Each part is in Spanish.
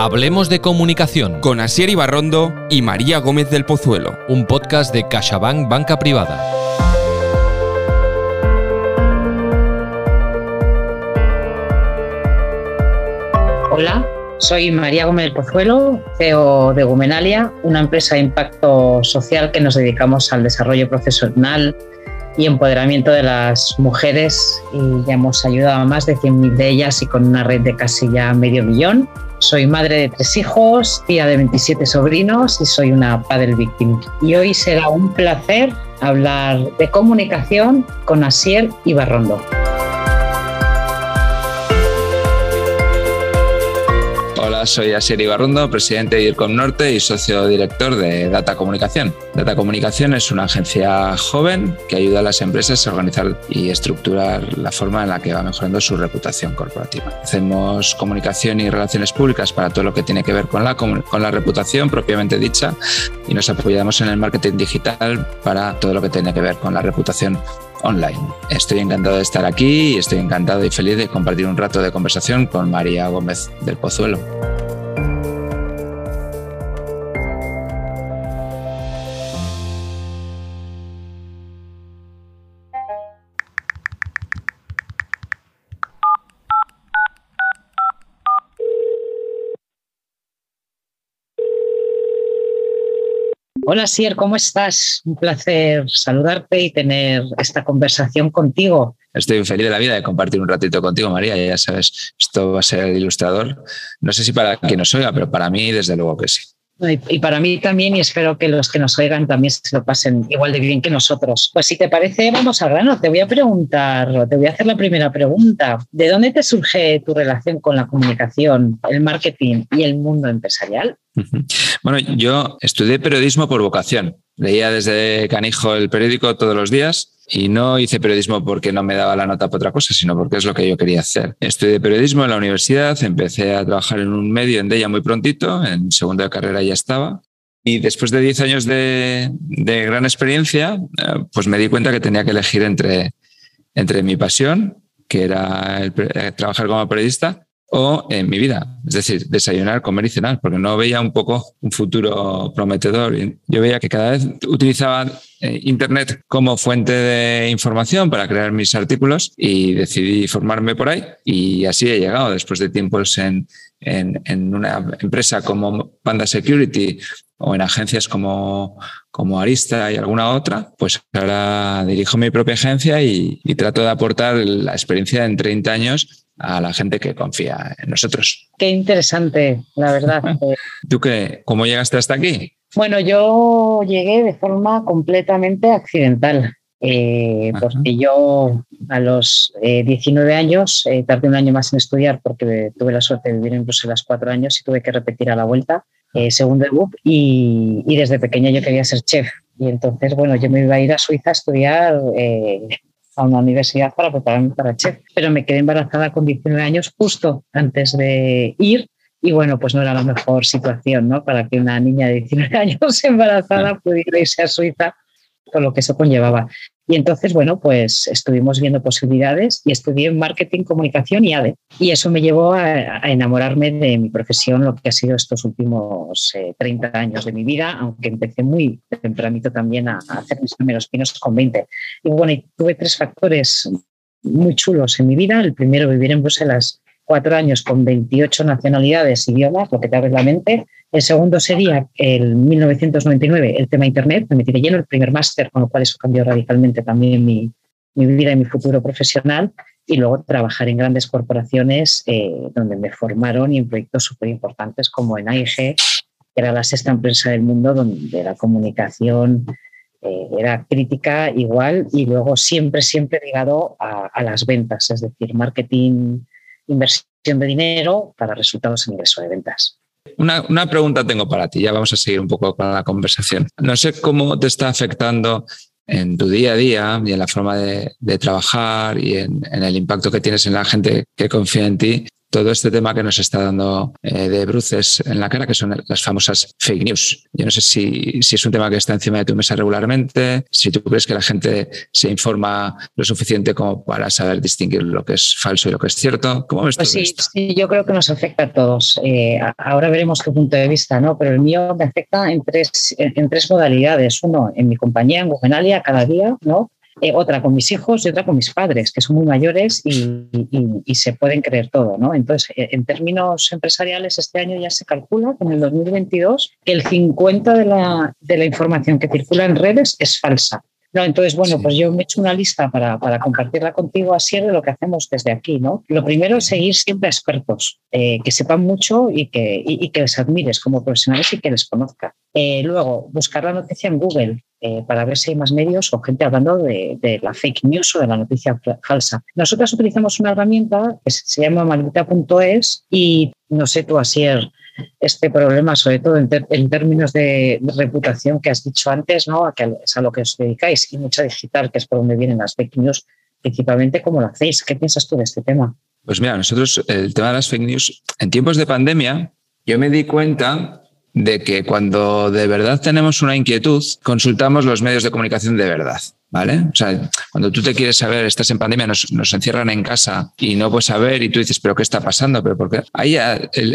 Hablemos de comunicación con Asier Ibarrondo y María Gómez del Pozuelo. un podcast de CaixaBank Banca Privada. Hola, soy María Gómez del Pozuelo, CEO de Gumenalia, una empresa de impacto social que nos dedicamos al desarrollo profesional y empoderamiento de las mujeres y ya hemos ayudado a más de 100.000 de ellas y con una red de casi ya medio millón. Soy madre de tres hijos, tía de 27 sobrinos y soy una padre victim. Y hoy será un placer hablar de comunicación con Asier Ibarrondo. Soy Asier Ibarrondo, presidente de IRCOM Norte y socio director de Data Comunicación. Data Comunicación es una agencia joven que ayuda a las empresas a organizar y estructurar la forma en la que va mejorando su reputación corporativa. Hacemos comunicación y relaciones públicas para todo lo que tiene que ver con la, con la reputación propiamente dicha y nos apoyamos en el marketing digital para todo lo que tiene que ver con la reputación online. Estoy encantado de estar aquí y estoy encantado y feliz de compartir un rato de conversación con María Gómez del Pozuelo. Hola Asier, ¿cómo estás? Un placer saludarte y tener esta conversación contigo. Estoy feliz de la vida de compartir un ratito contigo, María. Ya sabes, esto va a ser el ilustrador. No sé si para quien nos oiga, pero para mí, desde luego que sí. Y para mí también, y espero que los que nos oigan también se lo pasen igual de bien que nosotros. Pues si te parece, vamos al grano. Te voy a preguntar, te voy a hacer la primera pregunta. ¿De dónde te surge tu relación con la comunicación, el marketing y el mundo empresarial? Bueno, yo estudié periodismo por vocación. Leía desde canijo el periódico todos los días y no hice periodismo porque no me daba la nota para otra cosa, sino porque es lo que yo quería hacer. Estudié periodismo en la universidad, empecé a trabajar en un medio en Della muy prontito, en segundo de carrera ya estaba. Y después de 10 años de, de gran experiencia, eh, pues me di cuenta que tenía que elegir entre, entre mi pasión, que era eh, trabajar como periodista, o en mi vida, es decir, desayunar, comer y cenar, porque no veía un poco un futuro prometedor. Yo veía que cada vez utilizaba eh, Internet como fuente de información para crear mis artículos y decidí formarme por ahí y así he llegado después de tiempos en, en, en una empresa como Panda Security o en agencias como, como Arista y alguna otra, pues ahora dirijo mi propia agencia y, y trato de aportar la experiencia en 30 años a la gente que confía en nosotros. Qué interesante, la verdad. Eh, ¿Tú qué? ¿Cómo llegaste hasta aquí? Bueno, yo llegué de forma completamente accidental, eh, porque yo a los eh, 19 años eh, tardé un año más en estudiar porque tuve la suerte de vivir en Bruselas cuatro años y tuve que repetir a la vuelta eh, segundo de BUP y, y desde pequeña yo quería ser chef. Y entonces, bueno, yo me iba a ir a Suiza a estudiar eh, a una universidad para prepararme para chef, pero me quedé embarazada con 19 años justo antes de ir y bueno, pues no era la mejor situación, ¿no? Para que una niña de 19 años embarazada pudiera irse a Suiza con lo que eso conllevaba. Y entonces, bueno, pues estuvimos viendo posibilidades y estudié marketing, comunicación y ADE. Y eso me llevó a, enamorarme de mi profesión, lo que ha sido estos últimos eh, 30 años de mi vida, aunque empecé muy tempranito también a, a hacer mis primeros pinos con 20. Y bueno, tuve tres factores muy chulos en mi vida. El primero, vivir en Bruselas cuatro años con 28 nacionalidades, idiomas, lo que te abre la mente. El segundo sería el 1999, el tema Internet. Me metí de lleno el primer máster, con lo cual eso cambió radicalmente también mi, mi vida y mi futuro profesional. Y luego trabajar en grandes corporaciones eh, donde me formaron y en proyectos súper importantes como en AIG, que era la sexta empresa del mundo donde la comunicación eh, era crítica igual y luego siempre, siempre ligado a, a las ventas, es decir, marketing, inversión de dinero para resultados en ingreso de ventas. Una, una, pregunta tengo para ti, ya vamos a seguir un poco con la conversación. No sé cómo te está afectando en tu día a día y en la forma de, trabajar y en, el impacto que tienes en la gente que confía en ti todo este tema que nos está dando eh, de bruces en la cara, que son las famosas fake news. Yo no sé si, si, es un tema que está encima de tu mesa regularmente, si tú crees que la gente se informa lo suficiente como para saber distinguir lo que es falso y lo que es cierto. ¿Cómo ves pues todo sí, esto? sí, yo creo que nos afecta a todos. Eh, ahora veremos tu punto de vista, ¿no? Pero el mío me afecta en tres, en, en tres modalidades. Uno, en mi compañía, en Gugenalia, cada día, ¿no? Eh, otra con mis hijos y otra con mis padres, que son muy mayores y, y, se pueden creer todo. ¿no? Entonces, eh, en términos empresariales, este año ya se calcula que en el 2022 que el 50% de la, de la información que circula en redes es falsa. No, entonces, bueno, sí. pues yo me he hecho una lista para, para, compartirla contigo así de lo que hacemos desde aquí, ¿no? Lo primero es seguir siempre a expertos, eh, que sepan mucho y que, y, y, que les admires como profesionales y que les conozcan. Eh, luego, buscar la noticia en Google, eh, para ver si hay más medios o gente hablando de, de, la fake news o de la noticia falsa. Nosotros utilizamos una herramienta que se llama maldita.es y no sé tú, Asier, este problema, sobre todo en, en, términos de reputación que has dicho antes, ¿no? A que es a lo que os dedicáis y mucha digital, que es por donde vienen las fake news, principalmente, ¿cómo lo hacéis? ¿Qué piensas tú de este tema? Pues mira, nosotros el tema de las fake news, en tiempos de pandemia, yo me di cuenta de que cuando de verdad tenemos una inquietud, consultamos los medios de comunicación de verdad. ¿Vale? O sea, cuando tú te quieres saber, estás en pandemia, nos, nos encierran en casa y no puedes saber y tú dices, ¿pero qué está pasando? ¿Pero por qué? Ahí,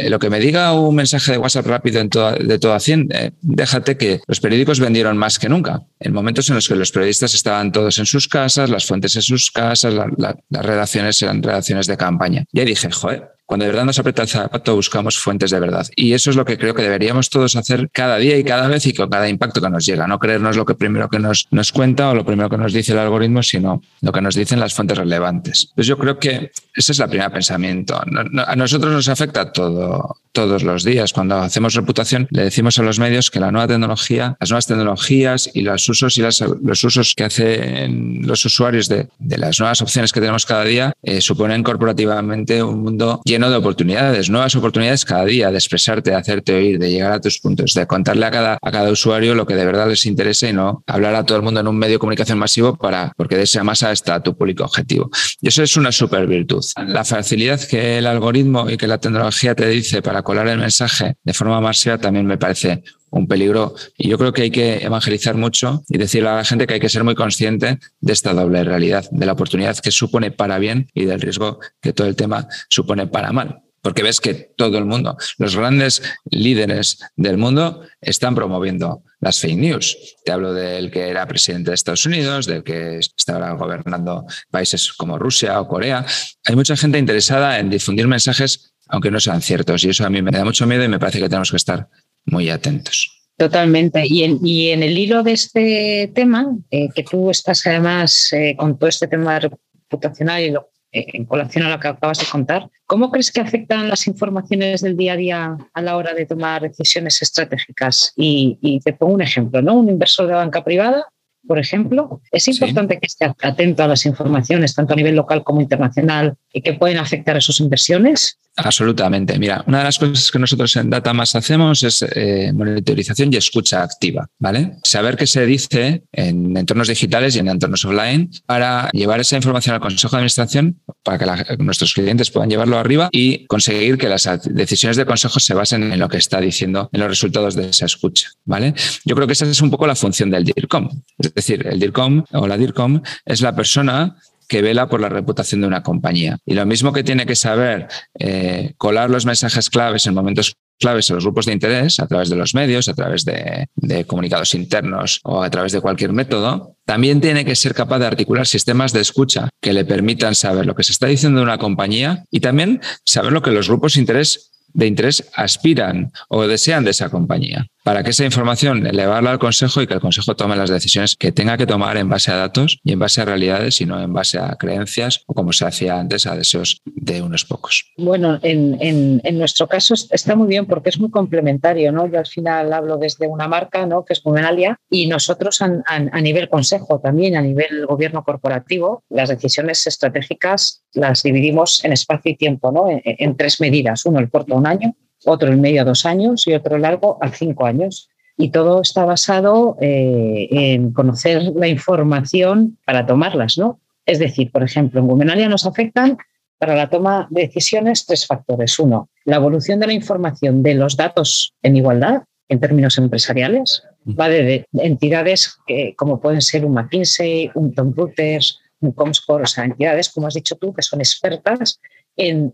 lo que me diga un mensaje de WhatsApp rápido en toda, de toda 100, eh, déjate que los periódicos vendieron más que nunca. En momentos en los que los periodistas estaban todos en sus casas, las fuentes en sus casas, la, la, las redacciones eran redacciones de campaña. Y ahí dije, joder, cuando de verdad nos aprieta el zapato, buscamos fuentes de verdad. Y eso es lo que creo que deberíamos todos hacer cada día y cada vez y con cada impacto que nos llega. No creernos lo que primero que nos, nos cuenta o lo primero que nos dice el algoritmo, sino lo que nos dicen las fuentes relevantes. Entonces yo creo que ese es el primer pensamiento. A nosotros nos afecta todo, todos los días. Cuando hacemos reputación, le decimos a los medios que la nueva tecnología, las nuevas tecnologías y los usos y las, los usos que hacen los usuarios de, de las nuevas opciones que tenemos cada día eh, suponen corporativamente un mundo lleno de oportunidades, nuevas oportunidades cada día, de expresarte, de hacerte oír, de llegar a tus puntos, de contarle a cada, a cada usuario lo que de verdad les interesa y no hablar a todo el mundo en un medio de comunicación masivo para, porque de esa masa está tu público objetivo. Y eso es una super virtud. La facilidad que el algoritmo y que la tecnología te dice para colar el mensaje de forma masiva también me parece un peligro. Y yo creo que hay que evangelizar mucho y decirle a la gente que hay que ser muy consciente de esta doble realidad, de la oportunidad que supone para bien y del riesgo que todo el tema supone para mal. Porque ves que todo el mundo, los grandes líderes del mundo están promoviendo las fake news. Te hablo del que era presidente de Estados Unidos, del que está ahora gobernando países como Rusia o Corea. Hay mucha gente interesada en difundir mensajes aunque no sean ciertos. Y eso a mí me da mucho miedo y me parece que tenemos que estar muy atentos. Totalmente. Y en, y en el hilo de este tema, eh, que tú estás además eh, con todo este tema reputacional y lo, eh, en colación a lo que acabas de contar, ¿cómo crees que afectan las informaciones del día a día a la hora de tomar decisiones estratégicas? Y, y te pongo un ejemplo, ¿no? Un inversor de banca privada por ejemplo, es importante sí. que esté atento a las informaciones, tanto a nivel local como internacional, y que pueden afectar a sus inversiones. Absolutamente. Mira, una de las cosas que nosotros en Datamas hacemos es eh, monitorización y escucha activa, ¿vale? Saber qué se dice en entornos digitales y en entornos offline para llevar esa información al Consejo de Administración para que nuestros clientes puedan llevarlo arriba y conseguir que las decisiones de consejo se basen en lo que está diciendo, en los resultados de esa escucha, ¿vale? Yo creo que esa es un poco la función del DIRCOM. Es decir, el DIRCOM o la DIRCOM es la persona que vela por la reputación de una compañía. Y lo mismo que tiene que saber eh, colar los mensajes claves en momentos claves a los grupos de interés a través de los medios, a través de, de, comunicados internos o a través de cualquier método, también tiene que ser capaz de articular sistemas de escucha que le permitan saber lo que se está diciendo de una compañía y también saber lo que los grupos de interés de interés aspiran o desean de esa compañía. Para que esa información elevarla al Consejo y que el Consejo tome las decisiones que tenga que tomar en base a datos y en base a realidades y no en base a creencias o como se hacía antes a deseos de unos pocos. Bueno, en, nuestro caso está muy bien porque es muy complementario, ¿no? Yo al final hablo desde una marca, ¿no? Que es Movenalia y nosotros a nivel Consejo también, a nivel gobierno corporativo, las decisiones estratégicas las dividimos en espacio y tiempo, ¿no? En, en tres medidas. Uno, el corto, un año, otro en medio a dos años y otro largo a cinco años. Y todo está basado eh, en conocer la información para tomarlas, ¿no? Es decir, por ejemplo, en Gumenalia nos afectan para la toma de decisiones tres factores. Uno, la evolución de la información de los datos en igualdad en términos empresariales, va de, entidades que, como pueden ser un McKinsey, un Tom Reuters, un Comscore, o sea, entidades, como has dicho tú, que son expertas en,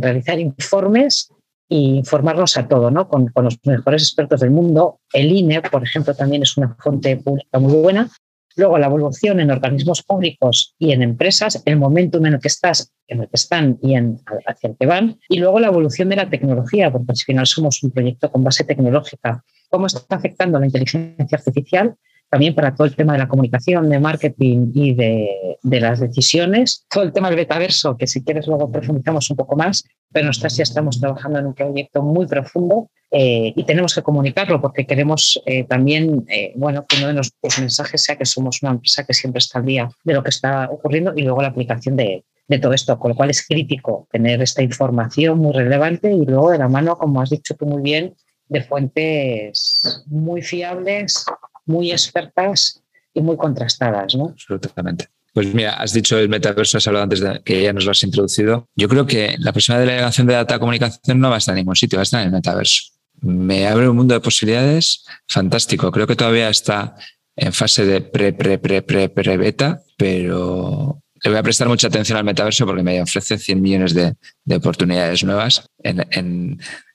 realizar informes e informarnos a todo, ¿no? Con, con, los mejores expertos del mundo. El INE, por ejemplo, también es una fuente pública muy buena. Luego, la evolución en organismos públicos y en empresas, el momento en el que estás, en el que están y en, hacia el que van. Y luego la evolución de la tecnología, porque al final somos un proyecto con base tecnológica. ¿Cómo está afectando la inteligencia artificial también para todo el tema de la comunicación, de marketing y de, las decisiones. Todo el tema del metaverso, que si quieres luego profundizamos un poco más, pero nosotros ya estamos trabajando en un proyecto muy profundo eh, y tenemos que comunicarlo porque queremos eh, también, eh, bueno, que uno de nuestros mensajes sea que somos una empresa que siempre está al día de lo que está ocurriendo y luego la aplicación de, de todo esto, con lo cual es crítico tener esta información muy relevante y luego de la mano, como has dicho tú muy bien, de fuentes muy fiables muy expertas y muy contrastadas. ¿no? Absolutamente. Pues mira, has dicho el metaverso, has hablado antes de que ya nos lo has introducido. Yo creo que la próxima delegación de data comunicación no va a estar en ningún sitio, va a estar en el metaverso. Me abre un mundo de posibilidades fantástico. Creo que todavía está en fase de pre, pre, pre, pre, pre beta, pero le voy a prestar mucha atención al metaverso porque me ofrece 100 millones de, oportunidades nuevas en,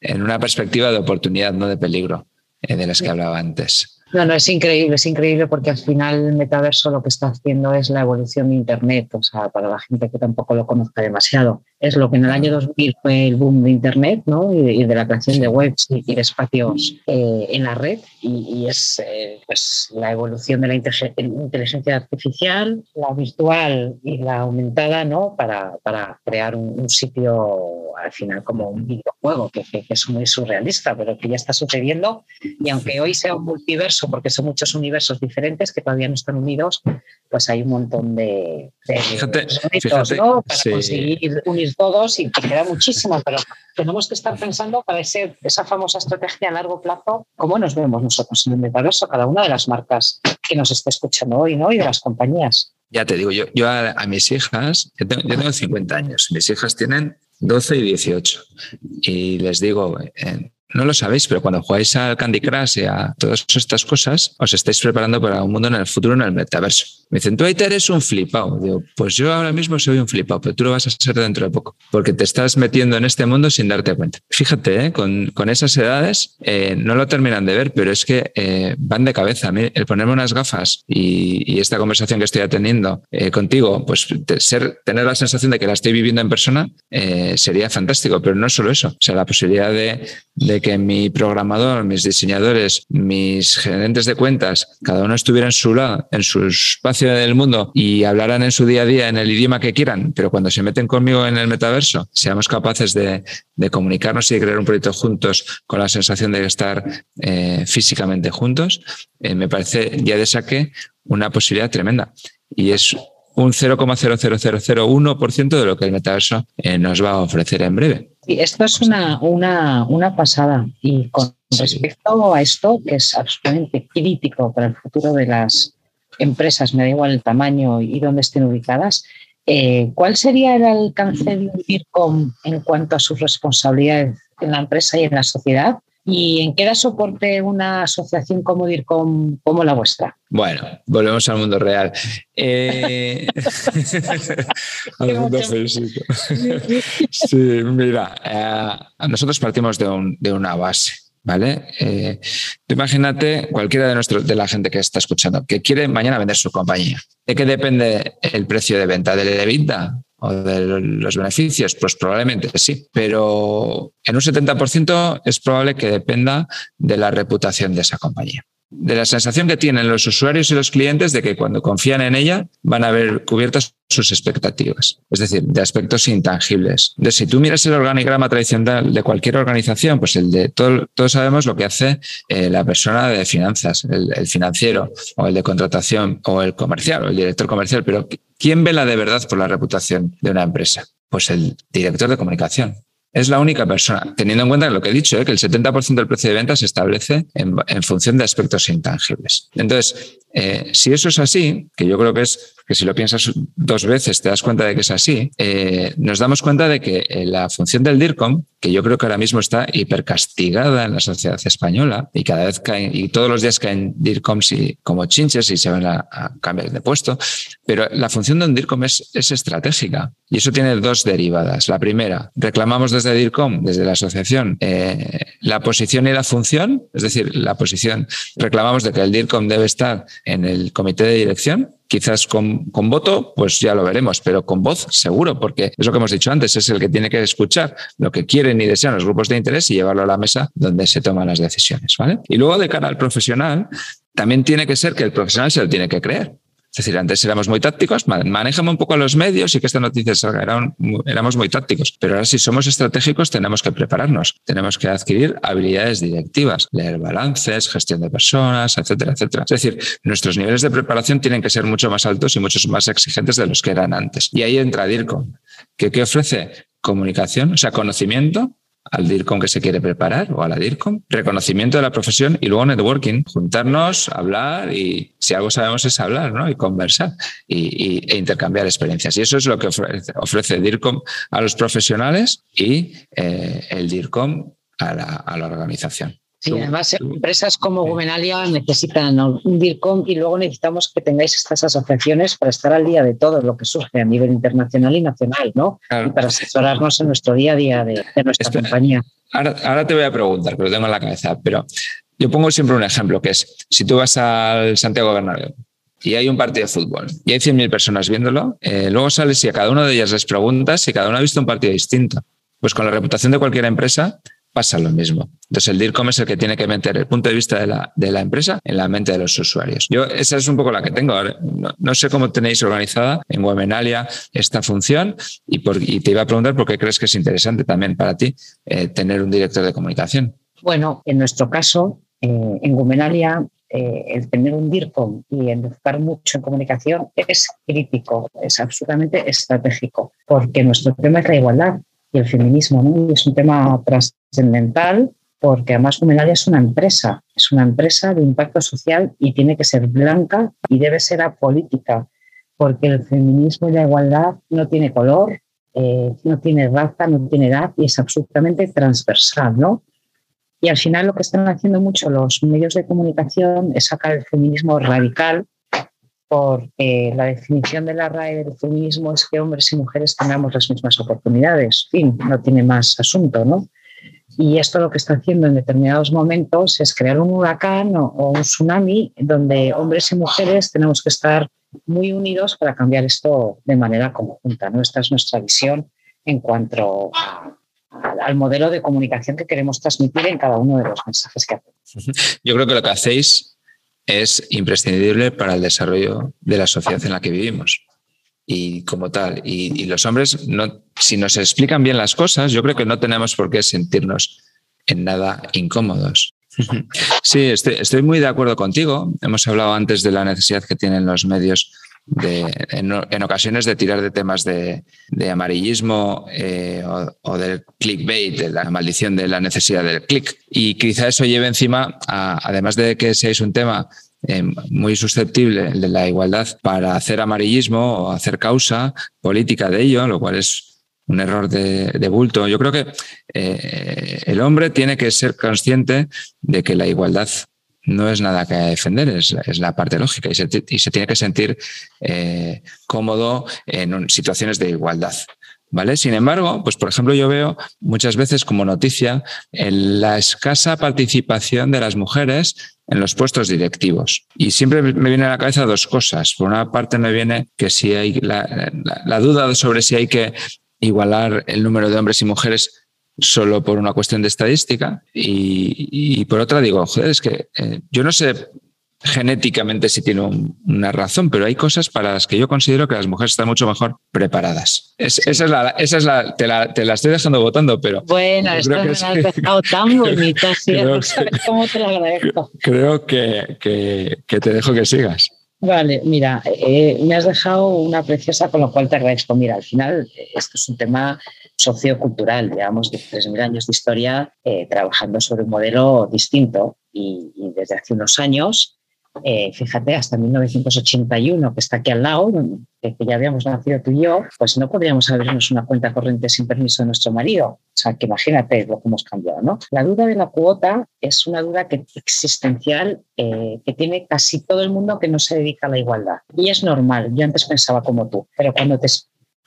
en, una perspectiva de oportunidad, no de peligro, eh, de las que hablaba antes. No, no, es increíble, es increíble porque al final el metaverso lo que está haciendo es la evolución de Internet, o sea, para la gente que tampoco lo conozca demasiado. Es lo que en el año 2000 fue el boom de Internet, ¿no? Y, de la creación de webs y, de espacios eh, en la red. Y, es eh, pues, la evolución de la inteligencia artificial, la virtual y la aumentada, ¿no? Para, para crear un, sitio al final como un videojuego, que, que es muy surrealista, pero que ya está sucediendo. Y aunque hoy sea un multiverso, porque son muchos universos diferentes que todavía no están unidos, pues hay un montón de, fíjate, ¿no? para conseguir unir todos y queda muchísimo, pero tenemos que estar pensando para ese, esa famosa estrategia a largo plazo, cómo nos vemos nosotros en el metaverso, cada una de las marcas que nos está escuchando hoy ¿no? y de las compañías. Ya te digo, yo, yo a, mis hijas, yo tengo, yo tengo 50 años, mis hijas tienen 12 y 18. Y les digo, en, no lo sabéis, pero cuando jugáis al Candy Crush y a todas estas cosas, os estáis preparando para un mundo en el futuro, en el metaverso. Me dicen, tú ahí eres un flipado. Digo, pues yo ahora mismo soy un flipado, pero tú lo vas a ser dentro de poco, porque te estás metiendo en este mundo sin darte cuenta. Fíjate, ¿eh? con, con, esas edades eh, no lo terminan de ver, pero es que eh, van de cabeza. El ponerme unas gafas y, esta conversación que estoy atendiendo contigo, pues tener la sensación de que la estoy viviendo en persona sería fantástico, pero no solo eso. O sea, la posibilidad de, de que mi programador, mis diseñadores, mis gerentes de cuentas, cada uno estuviera en su lado, en su espacio del mundo y hablaran en su día a día en el idioma que quieran, pero cuando se meten conmigo en el metaverso, seamos capaces de, comunicarnos y de crear un proyecto juntos con la sensación de estar eh, físicamente juntos, eh, me parece ya de saque una posibilidad tremenda. Y es un 0,00001% de lo que el metaverso eh, nos va a ofrecer en breve. Y esto es una, una, una pasada. Y con respecto a esto, que es absolutamente crítico para el futuro de las empresas, me da igual el tamaño y dónde estén ubicadas, eh, ¿cuál sería el alcance de un DIRCOM en cuanto a sus responsabilidades en la empresa y en la sociedad? ¿Y en qué da soporte una asociación como DIRCOM como la vuestra? Bueno, volvemos al mundo real. Eh, al mundo físico. sí, mira, eh, nosotros partimos de, de una base. ¿Vale? Eh, imagínate cualquiera de, nuestros, de la gente que está escuchando que quiere mañana vender su compañía. ¿De qué depende el precio de venta? ¿Del EBITDA? O de los beneficios? Pues probablemente sí, pero en un 70% es probable que dependa de la reputación de esa compañía de la sensación que tienen los usuarios y los clientes de que cuando confían en ella van a ver cubiertas sus expectativas, es decir, de aspectos intangibles. De si tú miras el organigrama tradicional de cualquier organización, pues el de todo, todos sabemos lo que hace eh, la persona de finanzas, el, el, financiero o el de contratación o el comercial o el director comercial, pero ¿quién vela de verdad por la reputación de una empresa? Pues el director de comunicación, es la única persona, teniendo en cuenta lo que he dicho, ¿eh? que el 70% del precio de venta se establece en, función de aspectos intangibles. Entonces, eh, si eso es así, que yo creo que es que si lo piensas dos veces te das cuenta de que es así, eh, nos damos cuenta de que eh, la función del DIRCOM, que yo creo que ahora mismo está hipercastigada en la sociedad española y cada vez caen, y todos los días caen DIRCOMs y, como chinches y se van a, cambiar de puesto, pero la función de un DIRCOM es, es estratégica y eso tiene dos derivadas. La primera, reclamamos desde DIRCOM, desde la asociación, la posición y la función, es decir, la posición, reclamamos de que el DIRCOM debe estar en el comité de dirección Quizás con, con, voto, pues ya lo veremos, pero con voz seguro, porque es lo que hemos dicho antes, es el que tiene que escuchar lo que quieren y desean los grupos de interés y llevarlo a la mesa donde se toman las decisiones. ¿vale? Y luego de cara al profesional, también tiene que ser que el profesional se lo tiene que creer. Es decir, antes éramos muy tácticos, manejamos un poco los medios y que esta noticia salga, éramos muy tácticos, pero ahora si somos estratégicos tenemos que prepararnos, tenemos que adquirir habilidades directivas, leer balances, gestión de personas, etcétera, etcétera. Es decir, nuestros niveles de preparación tienen que ser mucho más altos y mucho más exigentes de los que eran antes. Y ahí entra DIRCOM, que ¿qué ofrece? Comunicación, o sea, conocimiento, al DIRCOM que se quiere preparar o a la DIRCOM, reconocimiento de la profesión y luego networking, juntarnos, hablar y si algo sabemos es hablar ¿no? y conversar y, e intercambiar experiencias. Y eso es lo que ofrece, DIRCOM a los profesionales y eh, el DIRCOM a la, a la organización. Sí, además empresas como Gumenalia necesitan un DIRCOM y luego necesitamos que tengáis estas asociaciones para estar al día de todo lo que surge a nivel internacional y nacional, ¿no? Y para asesorarnos en nuestro día a día de, nuestra compañía. Ahora, te voy a preguntar, pero lo tengo en la cabeza, pero yo pongo siempre un ejemplo, que es, si tú vas al Santiago Bernabéu y hay un partido de fútbol y hay 100.000 personas viéndolo, eh, luego sales y a cada una de ellas les preguntas si cada uno ha visto un partido distinto. Pues con la reputación de cualquier empresa, pasa lo mismo. Entonces, el DIRCOM es el que tiene que meter el punto de vista de la, de la empresa en la mente de los usuarios. Yo, esa es un poco la que tengo. No, sé cómo tenéis organizada en Webenalia esta función y, por, te iba a preguntar por qué crees que es interesante también para ti eh, tener un director de comunicación. Bueno, en nuestro caso, eh, en Webenalia, eh, el tener un DIRCOM y enfocar mucho en comunicación es crítico, es absolutamente estratégico, porque nuestro tema es la igualdad el feminismo, ¿no? Y es un tema trascendental porque además Humenalia es una empresa, es una empresa de impacto social y tiene que ser blanca y debe ser apolítica, porque el feminismo y la igualdad no tiene color, eh, no tiene raza, no tiene edad y es absolutamente transversal, ¿no? Y al final lo que están haciendo mucho los medios de comunicación es sacar el feminismo radical porque la definición de la RAE del feminismo es que hombres y mujeres tengamos las mismas oportunidades. fin, no tiene más asunto, ¿no? Y esto lo que está haciendo en determinados momentos es crear un huracán o, un tsunami donde hombres y mujeres tenemos que estar muy unidos para cambiar esto de manera conjunta. ¿no? Esta es nuestra visión en cuanto al modelo de comunicación que queremos transmitir en cada uno de los mensajes que hacemos. Yo creo que lo que hacéis es imprescindible para el desarrollo de la sociedad en la que vivimos. Y como tal, y, los hombres, no, si nos explican bien las cosas, yo creo que no tenemos por qué sentirnos en nada incómodos. Sí, estoy, muy de acuerdo contigo. Hemos hablado antes de la necesidad que tienen los medios de, en, ocasiones de tirar de temas de, amarillismo eh, o, del clickbait, de la maldición de la necesidad del click. Y quizá eso lleve encima, además de que seáis un tema eh, muy susceptible, de la igualdad, para hacer amarillismo o hacer causa política de ello, lo cual es un error de, bulto. Yo creo que eh, el hombre tiene que ser consciente de que la igualdad no es nada que defender, es, la parte lógica y se, tiene que sentir eh, cómodo en situaciones de igualdad. ¿Vale? Sin embargo, pues por ejemplo, yo veo muchas veces como noticia la escasa participación de las mujeres en los puestos directivos. Y siempre me viene a la cabeza dos cosas. Por una parte me viene que si hay la duda sobre si hay que igualar el número de hombres y mujeres solo por una cuestión de estadística y, por otra digo, joder, es que eh, yo no sé genéticamente si tiene una razón, pero hay cosas para las que yo considero que las mujeres están mucho mejor preparadas. esa es la, esa es la te, la, te la estoy dejando votando, pero... Bueno, esto me has dejado tan bonito, creo, cómo te lo agradezco. Creo que, que, te dejo que sigas. Vale, mira, eh, me has dejado una preciosa con lo cual te agradezco. Mira, al final esto es un tema sociocultural, llevamos 3.000 años de historia eh, trabajando sobre un modelo distinto y, desde hace unos años eh, fíjate, hasta 1981, que está aquí al lado, que, ya habíamos nacido tú y yo, pues no podríamos abrirnos una cuenta corriente sin permiso de nuestro marido. O sea, que imagínate lo que hemos cambiado, ¿no? La duda de la cuota es una duda que, existencial eh, que tiene casi todo el mundo que no se dedica a la igualdad. Y es normal, yo antes pensaba como tú, pero cuando te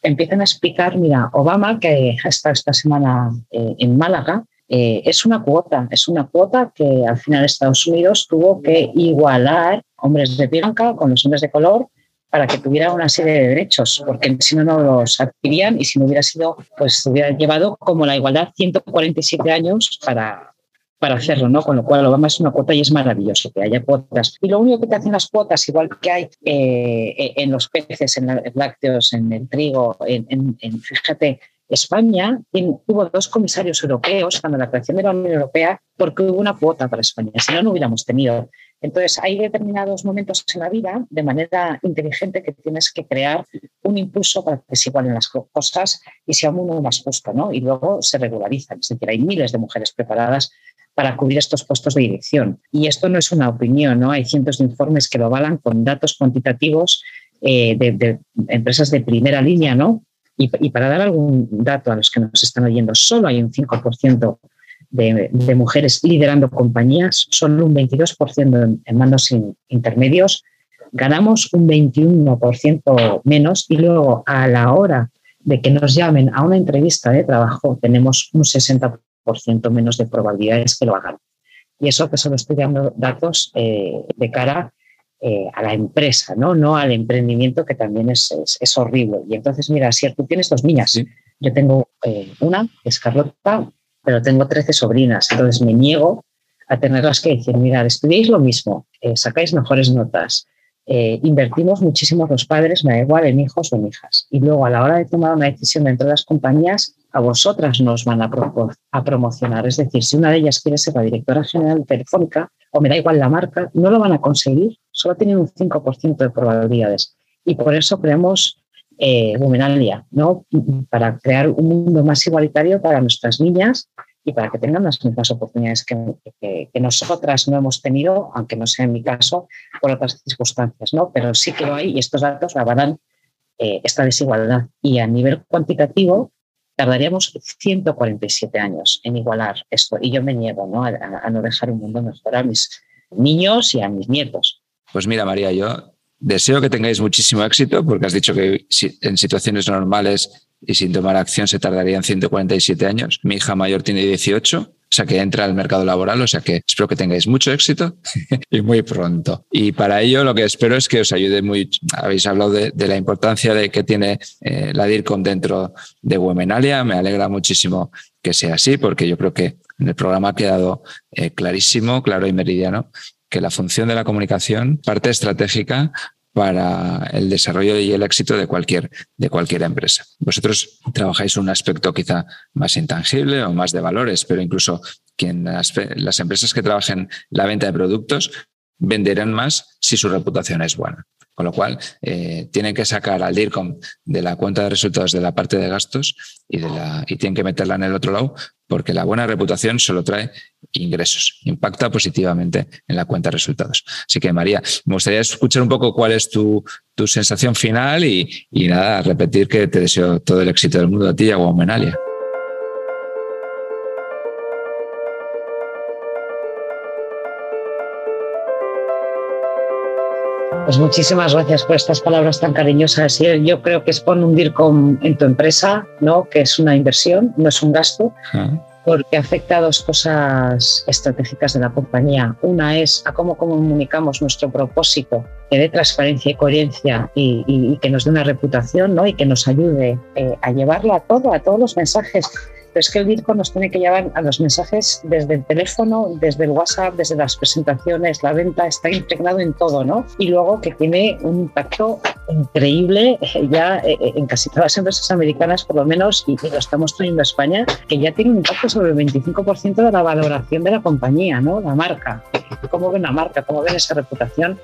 empiezan a explicar, mira, Obama, que ha estado esta semana eh, en Málaga, eh, es una cuota, es una cuota que al final Estados Unidos tuvo que igualar hombres de blanca con los hombres de color para que tuvieran una serie de derechos, porque si no, no los adquirían y si no hubiera sido, pues hubiera llevado como la igualdad 147 años para, para hacerlo, ¿no? Con lo cual Obama es una cuota y es maravilloso que haya cuotas. Y lo único que te hacen las cuotas, igual que hay eh, en los peces, en los lácteos, en el trigo, en, en fíjate, España tuvo dos comisarios europeos cuando la creación de la Unión Europea porque hubo una cuota para España, si no, no hubiéramos tenido. Entonces, hay determinados momentos en la vida, de manera inteligente, que tienes que crear un impulso para que se igualen las cosas y sea un mundo más justo, ¿no? Y luego se regularizan. Es decir, hay miles de mujeres preparadas para cubrir estos puestos de dirección. Y esto no es una opinión, ¿no? Hay cientos de informes que lo avalan con datos cuantitativos eh, de, de, empresas de primera línea, ¿no? Y, para dar algún dato a los que nos están oyendo, solo hay un 5% de, mujeres liderando compañías, solo un 22% en, mandos intermedios, ganamos un 21% menos y luego a la hora de que nos llamen a una entrevista de trabajo tenemos un 60% menos de probabilidades que lo hagan. Y eso que solo estoy dando datos eh, de cara eh, a la empresa, ¿no? no al emprendimiento, que también es, es, horrible. Y entonces, mira, si tú tienes dos niñas, yo tengo eh, una, que es Carlota, pero tengo 13 sobrinas, entonces me niego a tenerlas que decir, mira, estudiáis lo mismo, eh, sacáis mejores notas, invertimos muchísimo los padres, me da igual en hijos o en hijas. Y luego a la hora de tomar una decisión dentro de las compañías, a vosotras nos van a, a promocionar. Es decir, si una de ellas quiere ser la directora general Telefónica, o me da igual la marca, no lo van a conseguir solo tienen un 5% de probabilidades. Y por eso creamos eh, ¿no? para crear un mundo más igualitario para nuestras niñas y para que tengan las mismas oportunidades que, nosotras no hemos tenido, aunque no sea en mi caso, por otras circunstancias. ¿no? Pero sí que lo hay y estos datos avalan eh, esta desigualdad. Y a nivel cuantitativo, tardaríamos 147 años en igualar esto. Y yo me niego ¿no? A, a no dejar un mundo mejor a mis niños y a mis nietos. Pues mira, María, yo deseo que tengáis muchísimo éxito porque has dicho que en situaciones normales y sin tomar acción se tardarían 147 años. Mi hija mayor tiene 18, o sea que entra al mercado laboral, o sea que espero que tengáis mucho éxito y muy pronto. Y para ello lo que espero es que os ayude muy, habéis hablado de, la importancia de que tiene eh, la DIRCOM dentro de Womenalia, me alegra muchísimo que sea así porque yo creo que en el programa ha quedado eh, clarísimo, claro y meridiano que la función de la comunicación parte estratégica para el desarrollo y el éxito de cualquier, de cualquier empresa. Vosotros trabajáis un aspecto quizá más intangible o más de valores, pero incluso quien las, las empresas que trabajen la venta de productos venderán más si su reputación es buena. Con lo cual, eh, tienen que sacar al DIRCOM de la cuenta de resultados de la parte de gastos y, tienen que meterla en el otro lado porque la buena reputación solo trae ingresos, impacta positivamente en la cuenta de resultados. Así que, María, me gustaría escuchar un poco cuál es tu, tu sensación final y, nada, repetir que te deseo todo el éxito del mundo a ti y a Guamenalia. Pues muchísimas gracias por estas palabras tan cariñosas. Yo creo que es poner un DIRCOM en tu empresa, ¿no? que es una inversión, no es un gasto, porque afecta a dos cosas estratégicas de la compañía. Una es a cómo comunicamos nuestro propósito, que dé transparencia y coherencia y, que nos dé una reputación ¿no? y que nos ayude eh, a llevarlo a todo, a todos los mensajes pero es que el DIRCO nos tiene que llevar a los mensajes desde el teléfono, desde el WhatsApp, desde las presentaciones, la venta, está impregnado en todo, ¿no? Y luego que tiene un impacto increíble eh, ya eh, eh, en casi todas las empresas americanas, por lo menos, y, lo estamos teniendo en España, que ya tiene un impacto sobre el 25% de la valoración de la compañía, ¿no? La marca. ¿Cómo ven la marca? ¿Cómo ven esa reputación?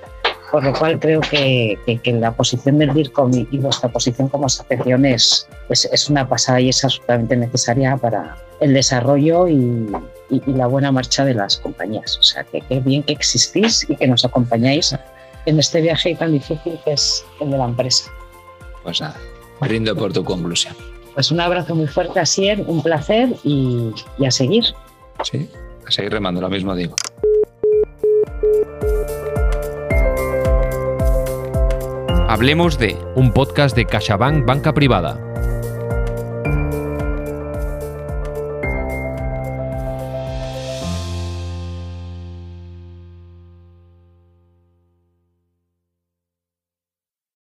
Por lo cual creo que, la posición del DIRCOM y, vuestra posición como asociación es, es, una pasada y es absolutamente necesaria para el desarrollo y, y, y la buena marcha de las compañías. O sea, que qué bien que existís y que nos acompañáis en este viaje tan difícil que es el de la empresa. Pues nada, brindo por tu conclusión. Pues un abrazo muy fuerte, Asier, un placer y, y a seguir. Sí, a seguir remando, lo mismo digo. Hablemos de Un podcast de CaixaBank Banca Privada.